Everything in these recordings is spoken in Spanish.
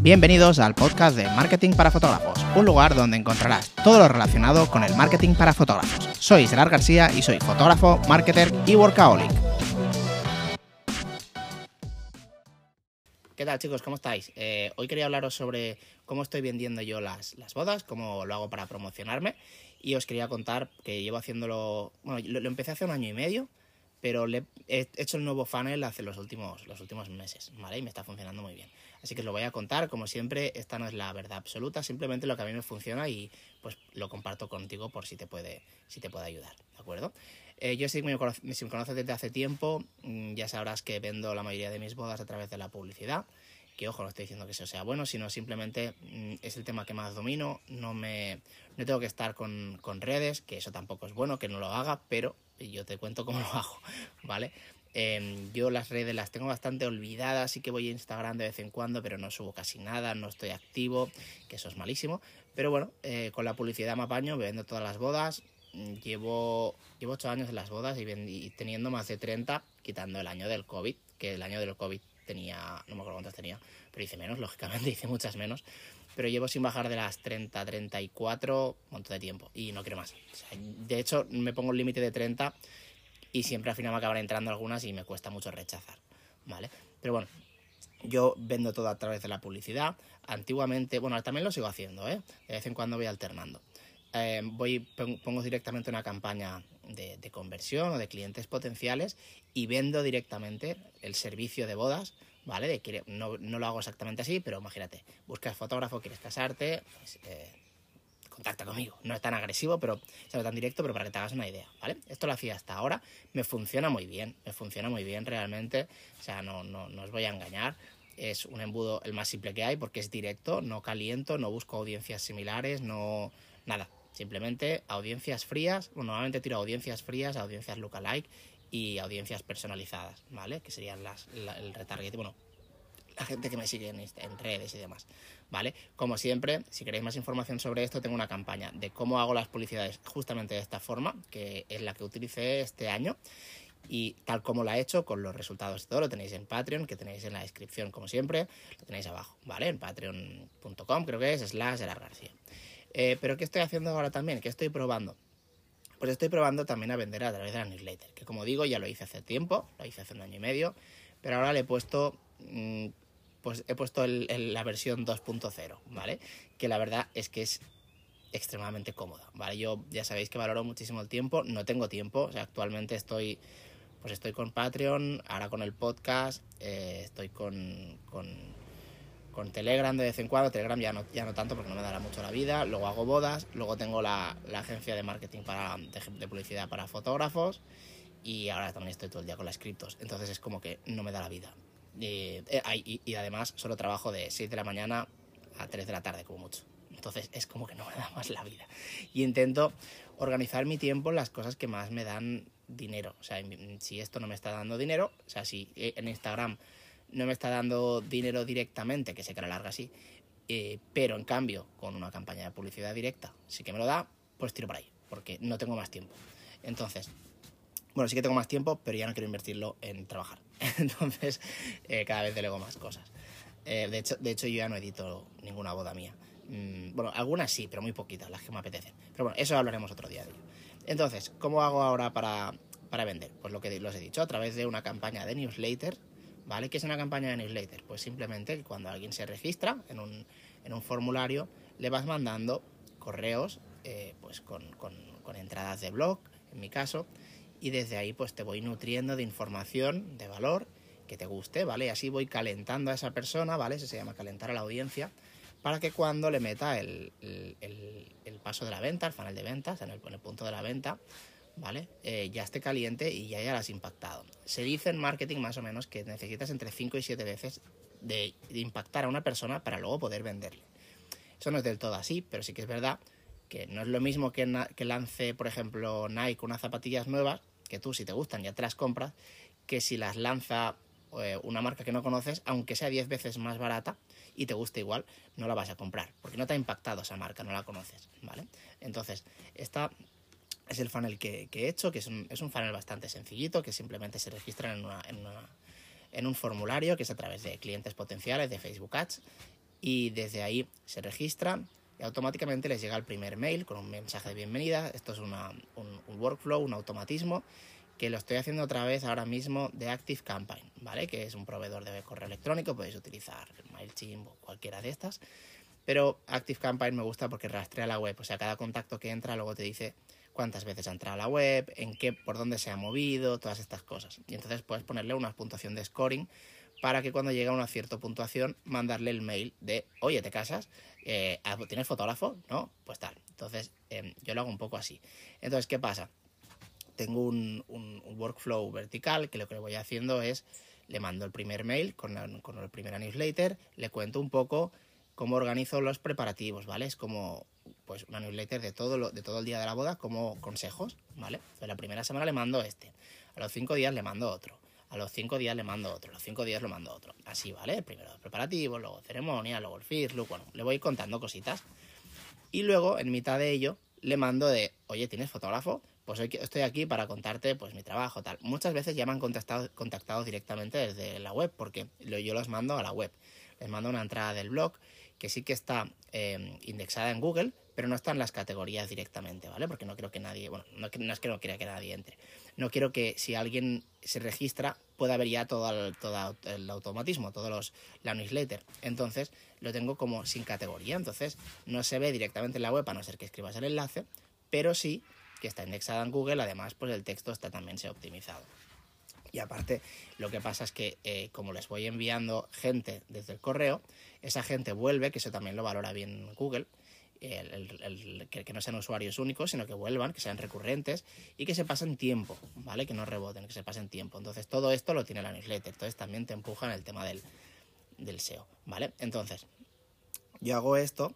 Bienvenidos al podcast de Marketing para Fotógrafos, un lugar donde encontrarás todo lo relacionado con el marketing para fotógrafos. Soy Gerard García y soy fotógrafo, marketer y workaholic. ¿Qué tal chicos? ¿Cómo estáis? Eh, hoy quería hablaros sobre cómo estoy vendiendo yo las, las, bodas, cómo lo hago para promocionarme y os quería contar que llevo haciéndolo, bueno, lo, lo empecé hace un año y medio, pero le he hecho el nuevo funnel hace los últimos, los últimos meses, ¿vale? Y me está funcionando muy bien. Así que os lo voy a contar, como siempre, esta no es la verdad absoluta, simplemente lo que a mí me funciona y pues lo comparto contigo por si te puede, si te puede ayudar, ¿de acuerdo? Eh, yo si me, si me conoces desde hace tiempo, mm, ya sabrás que vendo la mayoría de mis bodas a través de la publicidad que ojo, no estoy diciendo que eso sea bueno, sino simplemente mm, es el tema que más domino, no me no tengo que estar con, con, redes, que eso tampoco es bueno, que no lo haga, pero yo te cuento cómo lo hago, ¿vale? Eh, yo las redes las tengo bastante olvidadas, sí que voy a Instagram de vez en cuando, pero no subo casi nada, no estoy activo, que eso es malísimo. Pero bueno, eh, con la publicidad me apaño, vendo todas las bodas, mm, llevo, llevo 8 años en las bodas y, y teniendo más de 30, quitando el año del COVID, que el año del COVID tenía, no me acuerdo cuántas tenía, pero hice menos, lógicamente, hice muchas menos. Pero llevo sin bajar de las 30, 34, un montón de tiempo y no quiero más. De hecho, me pongo el límite de 30 y siempre al final me acaban entrando algunas y me cuesta mucho rechazar, ¿vale? Pero bueno, yo vendo todo a través de la publicidad. Antiguamente, bueno, también lo sigo haciendo, ¿eh? De vez en cuando voy alternando. Eh, voy, pongo directamente una campaña de, conversión o de clientes potenciales y vendo directamente el servicio de bodas, ¿vale? De no, no, lo hago exactamente así, pero imagínate, buscas fotógrafo, quieres casarte, pues, eh, contacta conmigo. No es tan agresivo, pero es tan directo, pero para que te hagas una idea, ¿vale? Esto lo hacía hasta ahora, me funciona muy bien, me funciona muy bien realmente, o sea, no, no, no os voy a engañar, es un embudo el más simple que hay porque es directo, no caliento, no busco audiencias similares, no... nada, Simplemente audiencias frías, bueno, normalmente tiro audiencias frías, audiencias lookalike y audiencias personalizadas, ¿vale? Que serían las, la, el retarget, bueno, la gente que me sigue en, en, redes y demás, ¿vale? Como siempre, si queréis más información sobre esto, tengo una campaña de cómo hago las publicidades justamente de esta forma, que es la que utilicé este año y tal como la he hecho, con los resultados y todo, lo tenéis en Patreon, que tenéis en la descripción como siempre, lo tenéis abajo, ¿vale? En patreon.com creo que es, slash Gerard García. Eh, pero ¿qué estoy haciendo ahora también? ¿Qué estoy probando? Pues estoy probando también a vender a través de la newsletter, que como digo ya lo hice hace tiempo, lo hice hace un año y medio, pero ahora le he puesto, mmm, pues he puesto la versión 2.0, ¿vale? Que la verdad es que es extremadamente cómoda, ¿vale? Yo ya sabéis que valoro muchísimo el tiempo, no tengo tiempo, o sea, actualmente estoy, pues estoy con Patreon, ahora con el podcast, eh, estoy con, con con Telegram de vez en cuando, Telegram ya no, ya no tanto porque no me dará mucho la vida, luego hago bodas, luego tengo la, la agencia de marketing para, de, de, publicidad para fotógrafos y ahora también estoy todo el día con las criptos, entonces es como que no me da la vida. Y, eh, y, y además solo trabajo de 6 de la mañana a 3 de la tarde como mucho, entonces es como que no me da más la vida. Y intento organizar mi tiempo en las cosas que más me dan dinero, o sea, si esto no me está dando dinero, o sea, si en Instagram no me está dando dinero directamente, que sé que la larga sí, eh, pero en cambio, con una campaña de publicidad directa sí que me lo da, pues tiro por ahí, porque no tengo más tiempo. Entonces, bueno, sí que tengo más tiempo, pero ya no quiero invertirlo en trabajar. Entonces, eh, cada vez delego más cosas. Eh, de, hecho, de hecho, yo ya no edito ninguna boda mía. Mm, bueno, algunas sí, pero muy poquitas, las que me apetecen. Pero bueno, eso hablaremos otro día de ello. Entonces, ¿cómo hago ahora para, para vender? Pues lo que los he dicho, a través de una campaña de newsletter ¿Vale? ¿Qué es una campaña de newsletter? Pues simplemente cuando alguien se registra en un, en un formulario, le vas mandando correos eh, pues con, con, entradas de blog, en mi caso, y desde ahí pues te voy nutriendo de información, de valor, que te guste, ¿vale? Y así voy calentando a esa persona, ¿vale? Eso se llama calentar a la audiencia, para que cuando le meta el, el, paso de la venta, el funnel de ventas, en el punto de la venta, ¿vale? Eh, ya esté caliente y ya hayas impactado. Se dice en marketing más o menos que necesitas entre 5 y 7 veces de, impactar a una persona para luego poder venderle. Eso no es del todo así, pero sí que es verdad que no es lo mismo que, que lance, por ejemplo, Nike unas zapatillas nuevas, que tú si te gustan ya te las compras, que si las lanza eh, una marca que no conoces, aunque sea 10 veces más barata y te guste igual, no la vas a comprar, porque no te ha impactado esa marca, no la conoces, ¿vale? Entonces, esta es el funnel que, he hecho, que es un, es un, funnel bastante sencillito, que simplemente se registran en, una, en, una, un formulario que es a través de clientes potenciales de Facebook Ads y desde ahí se registran y automáticamente les llega el primer mail con un mensaje de bienvenida. Esto es un, un, workflow, un automatismo que lo estoy haciendo otra vez ahora mismo de Active Campaign, ¿vale? Que es un proveedor de correo electrónico, podéis utilizar MailChimp o cualquiera de estas. Pero Active Campaign me gusta porque rastrea la web, o sea, cada contacto que entra luego te dice cuántas veces ha entrado a la web, en qué, por dónde se ha movido, todas estas cosas. Y entonces puedes ponerle una puntuación de scoring para que cuando llegue a una cierta puntuación mandarle el mail de, oye, ¿te casas? Eh, ¿Tienes fotógrafo? ¿No? Pues tal. Entonces em, yo lo hago un poco así. Entonces, ¿qué pasa? Tengo un, workflow vertical que lo que voy haciendo es, le mando el primer mail con, con el primer newsletter, le cuento un poco cómo organizo los preparativos, ¿vale? Es como pues una newsletter de todo, lo, de todo el día de la boda como consejos, ¿vale? Pues la primera semana le mando este, a los cinco días le mando otro, a los cinco días le mando otro, a los cinco días le mando otro. Así, ¿vale? Primero preparativos, luego ceremonia, luego el first look, bueno, le voy contando cositas. Y luego, en mitad de ello, le mando de, oye, ¿tienes fotógrafo? Pues estoy aquí para contarte pues mi trabajo, tal. Muchas veces ya me han contactado, contactado directamente desde la web, porque yo los mando a la web. Les mando una entrada del blog que sí que está eh, indexada en Google, pero no están las categorías directamente, ¿vale? Porque no creo que nadie, bueno, no, es que no quiera que nadie entre. No quiero que si alguien se registra pueda ver ya todo el, todo el automatismo, todos los, la newsletter. Entonces lo tengo como sin categoría, entonces no se ve directamente en la web a no ser que escribas el enlace, pero sí que está indexada en Google, además pues el texto está también se optimizado. Y aparte, lo que pasa es que eh, como les voy enviando gente desde el correo, esa gente vuelve, que eso también lo valora bien Google, que, no sean usuarios únicos, sino que vuelvan, que sean recurrentes y que se pasen tiempo, ¿vale? Que no reboten, que se pasen tiempo. Entonces, todo esto lo tiene la newsletter. Entonces, también te empuja en el tema del, del SEO, ¿vale? Entonces, yo hago esto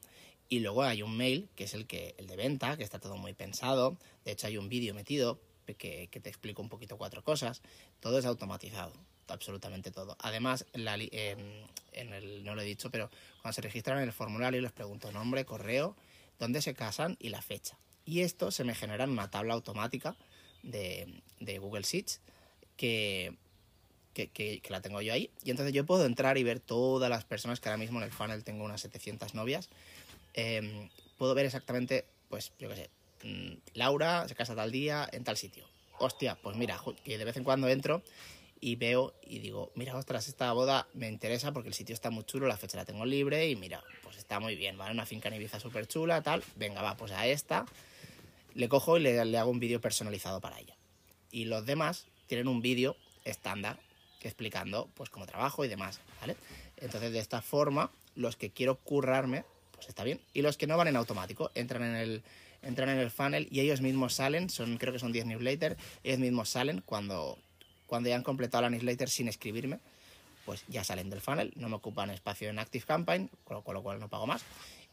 y luego hay un mail, que es el, que, el de venta, que está todo muy pensado. De hecho, hay un vídeo metido que, te explico un poquito cuatro cosas. Todo es automatizado absolutamente todo. Además, en, el, no lo he dicho, pero cuando se registran en el formulario les pregunto nombre, correo, dónde se casan y la fecha. Y esto se me genera en una tabla automática de, Google Sheets que, que, la tengo yo ahí. Y entonces yo puedo entrar y ver todas las personas que ahora mismo en el funnel tengo unas 700 novias. Em, puedo ver exactamente, pues yo qué sé, Laura se casa tal día en tal sitio. Hostia, pues mira, que de vez en cuando entro y veo y digo, mira, ostras, esta boda me interesa porque el sitio está muy chulo, la fecha la tengo libre y mira, pues está muy bien, ¿vale? Una finca en Ibiza súper chula, tal. Venga, va, pues a esta le cojo y le, le hago un vídeo personalizado para ella. Y los demás tienen un vídeo estándar explicando pues cómo trabajo y demás, ¿vale? Entonces de esta forma, los que quiero currarme, pues está bien. Y los que no van en automático, entran en el, entran en el funnel y ellos mismos salen, son creo que son 10 newsletters, ellos mismos salen cuando cuando ya han completado la newsletter sin escribirme, pues ya salen del funnel, no me ocupan espacio en Active Campaign, con lo, cual no pago más,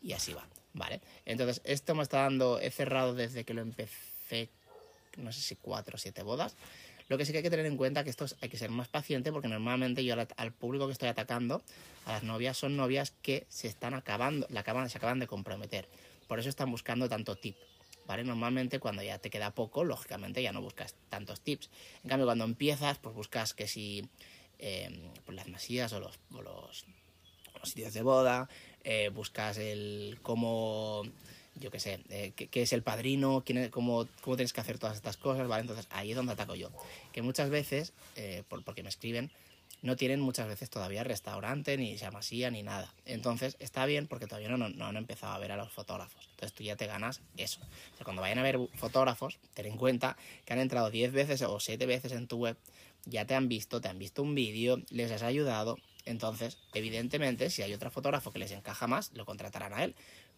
y así va, ¿vale? Entonces, esto me está dando, he cerrado desde que lo empecé, no sé si cuatro o siete bodas. Lo que sí que hay que tener en cuenta que esto hay que ser más paciente porque normalmente yo al, público que estoy atacando, a las novias, son novias que se están acabando, la acaban, se acaban de comprometer. Por eso están buscando tanto tip, Normalmente cuando ya te queda poco, lógicamente ya no buscas tantos tips. En cambio, cuando empiezas, pues buscas que si em, pues las masías o los, sitios de boda, eh, buscas el cómo yo qué sé, eh, qué, es el padrino, quién cómo, cómo, tienes que hacer todas estas cosas, ¿vale? Entonces ahí es donde ataco yo. Que muchas veces, eh, porque me escriben, no tienen muchas veces todavía restaurante, ni llamasía, ni nada. Entonces está bien porque todavía no, han empezado a ver a los fotógrafos. Entonces tú ya te ganas eso. O sea, cuando vayan a ver fotógrafos, ten en cuenta que han entrado 10 veces o 7 veces en tu web, ya te han visto, te han visto un vídeo, les has ayudado. Entonces, evidentemente, si hay otro fotógrafo que les encaja más, lo contratarán a él.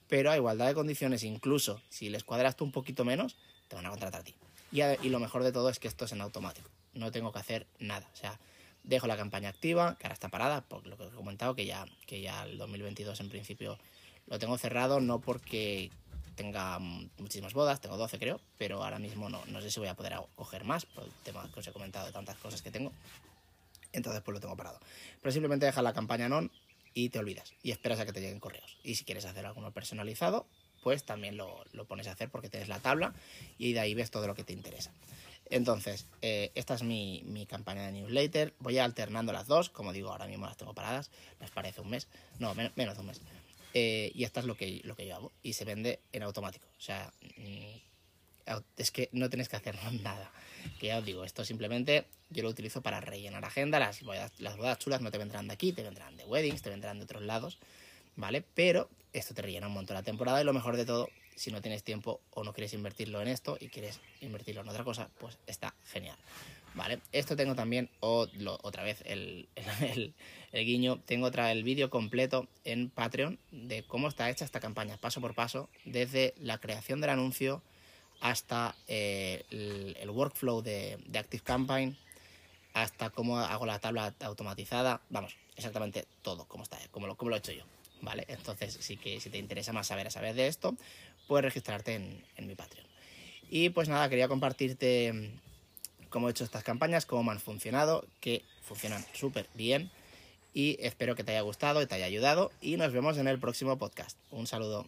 Pero a igualdad de condiciones, incluso si les cuadras tú un poquito menos, te van a contratar a ti. Y, y lo mejor de todo es que esto es en automático. No tengo que hacer nada. O sea, Dejo la campaña activa, que ahora está parada, por lo que he comentado, que ya, que ya el 2022 en principio lo tengo cerrado, no porque tenga muchísimas bodas, tengo 12 creo, pero ahora mismo no, no sé si voy a poder coger más, por el tema que os he comentado de tantas cosas que tengo. Entonces pues lo tengo parado. Pero simplemente deja la campaña non y te olvidas y esperas a que te lleguen correos. Y si quieres hacer alguno personalizado, pues también lo, lo pones a hacer porque tienes la tabla y de ahí ves todo lo que te interesa. Entonces, eh, esta es mi, mi, campaña de newsletter. Voy alternando las dos. Como digo, ahora mismo las tengo paradas. Les parece un mes. No, menos de un mes. Eh, y esta es lo que, lo que yo hago. Y se vende en automático. O sea, mm, es que no tienes que hacer nada. Que ya os digo, esto simplemente yo lo utilizo para rellenar agenda. Las las bodas chulas no te vendrán de aquí, te vendrán de weddings, te vendrán de otros lados. ¿Vale? Pero esto te rellena un montón la temporada y lo mejor de todo si no tienes tiempo o no quieres invertirlo en esto y quieres invertirlo en otra cosa, pues está genial. Vale, esto tengo también otra vez el, guiño, tengo otra el vídeo completo en Patreon de cómo está hecha esta campaña, paso por paso, desde la creación del anuncio hasta eh, el, workflow de, de Active Campaign, hasta cómo hago la tabla automatizada, vamos, exactamente todo, cómo está, como lo, como lo he hecho yo. ¿Vale? Entonces, sí que si te interesa más saber a saber de esto, puedes registrarte en, mi Patreon. Y pues nada, quería compartirte mm, cómo he hecho estas campañas, cómo me han funcionado, que funcionan súper bien. Y espero que te haya gustado y te haya ayudado. Y nos vemos en el próximo podcast. Un saludo.